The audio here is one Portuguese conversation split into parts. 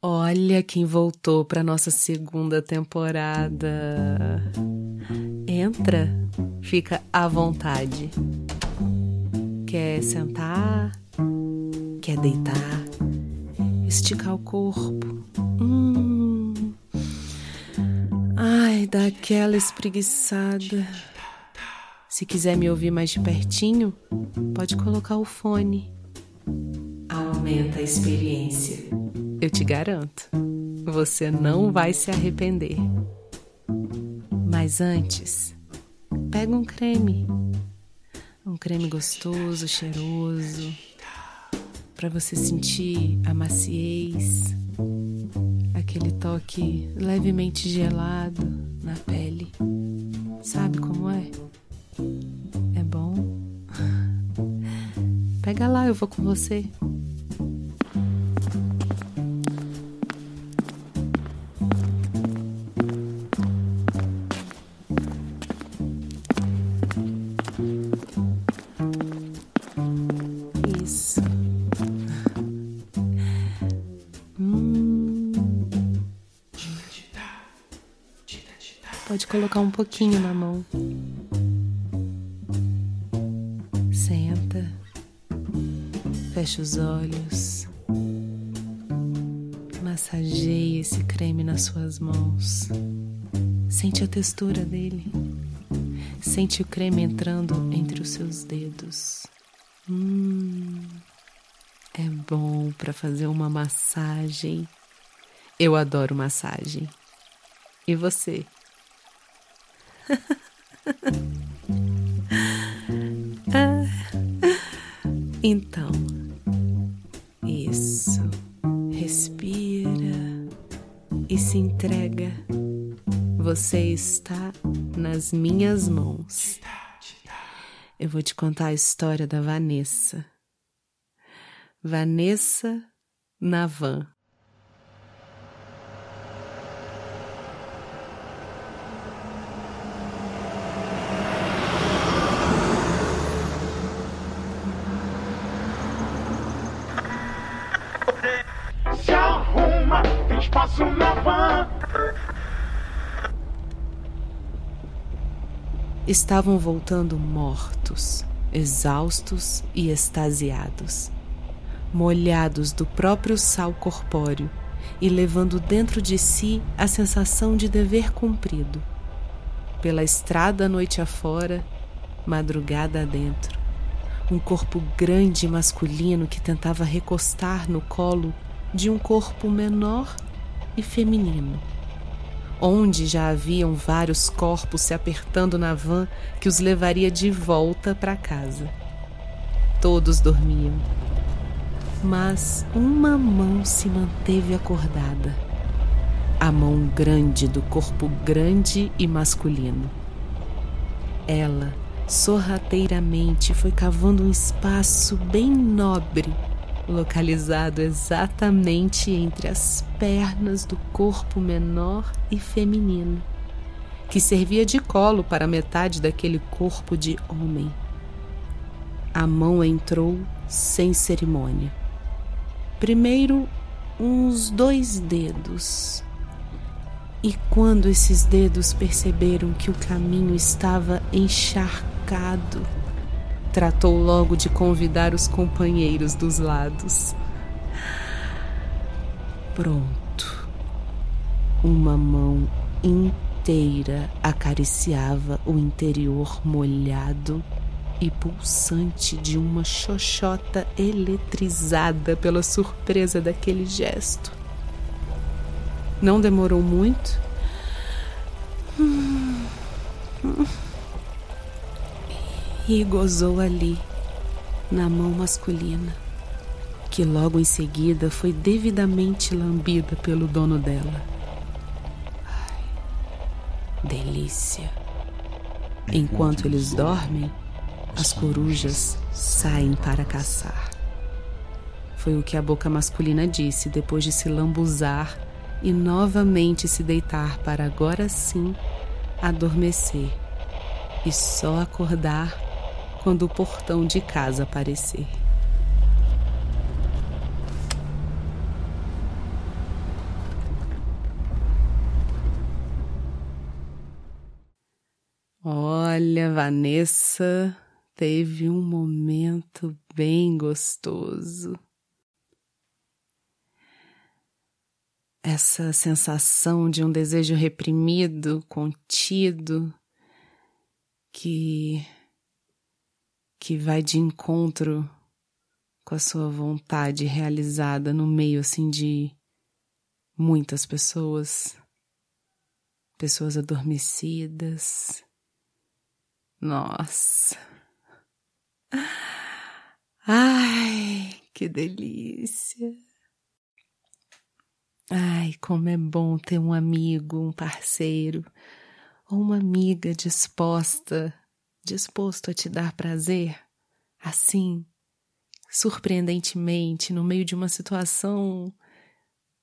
Olha quem voltou para nossa segunda temporada. Entra, fica à vontade. Quer sentar? Quer deitar? Esticar o corpo? Hum. Ai, dá aquela espreguiçada. Se quiser me ouvir mais de pertinho, pode colocar o fone. Aumenta a experiência. Eu te garanto, você não vai se arrepender. Mas antes, pega um creme. Um creme gostoso, cheiroso, para você sentir a maciez, aquele toque levemente gelado na pele. Sabe como é? É bom? Pega lá, eu vou com você. Pode colocar um pouquinho na mão. Senta, fecha os olhos, massageia esse creme nas suas mãos. Sente a textura dele. Sente o creme entrando entre os seus dedos. Hum, é bom para fazer uma massagem. Eu adoro massagem. E você? então, isso. Respira e se entrega. Você está nas minhas mãos. Eu vou te contar a história da Vanessa. Vanessa Navan. Espaço na van. Estavam voltando mortos, exaustos e extasiados, molhados do próprio sal corpóreo e levando dentro de si a sensação de dever cumprido. Pela estrada noite afora, madrugada adentro, um corpo grande e masculino que tentava recostar no colo de um corpo menor e feminino, onde já haviam vários corpos se apertando na van que os levaria de volta para casa. Todos dormiam, mas uma mão se manteve acordada. A mão grande do corpo grande e masculino. Ela sorrateiramente foi cavando um espaço bem nobre localizado exatamente entre as pernas do corpo menor e feminino, que servia de colo para metade daquele corpo de homem. A mão entrou sem cerimônia. Primeiro, uns dois dedos. E quando esses dedos perceberam que o caminho estava encharcado, tratou logo de convidar os companheiros dos lados. Pronto. Uma mão inteira acariciava o interior molhado e pulsante de uma xoxota eletrizada pela surpresa daquele gesto. Não demorou muito. Hum, hum e gozou ali, na mão masculina, que logo em seguida foi devidamente lambida pelo dono dela. Ai, delícia! Enquanto eles dormem, as corujas saem para caçar. Foi o que a boca masculina disse depois de se lambuzar e novamente se deitar para agora sim adormecer e só acordar quando o portão de casa aparecer. Olha, Vanessa teve um momento bem gostoso. Essa sensação de um desejo reprimido, contido, que que vai de encontro com a sua vontade realizada no meio assim de muitas pessoas, pessoas adormecidas. Nossa. Ai, que delícia. Ai, como é bom ter um amigo, um parceiro ou uma amiga disposta, disposto a te dar prazer, assim, surpreendentemente, no meio de uma situação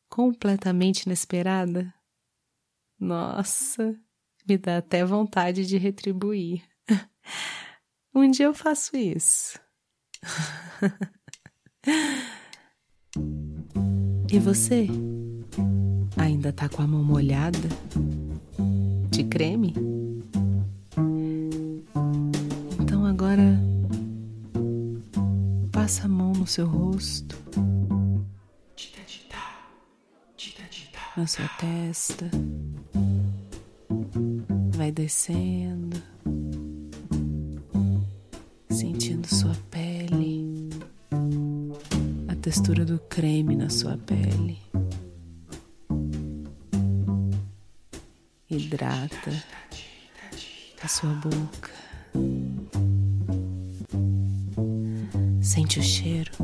completamente inesperada. Nossa, me dá até vontade de retribuir. Um dia eu faço isso. e você? Ainda tá com a mão molhada? De creme? No seu rosto, na sua testa, vai descendo sentindo sua pele, a textura do creme na sua pele. Hidrata a sua boca. Sente o cheiro.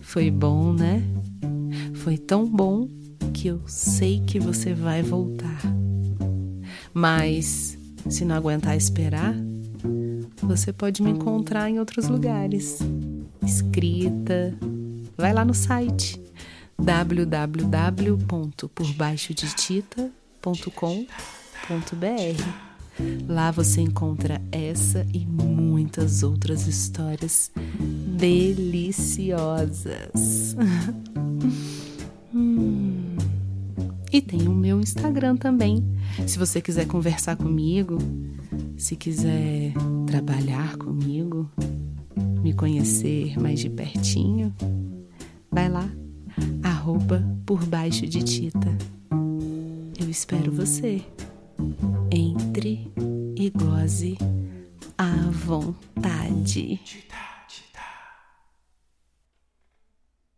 Foi bom, né? Foi tão bom que eu sei que você vai voltar. Mas se não aguentar esperar, você pode me encontrar em outros lugares. Escrita. Vai lá no site www.porbaixodetita.com.br Lá você encontra essa e muitas outras histórias deliciosas. hum. E tem o meu Instagram também. Se você quiser conversar comigo, se quiser trabalhar comigo, me conhecer mais de pertinho, vai lá, por baixo de Tita. Eu espero você entre e goze à vontade.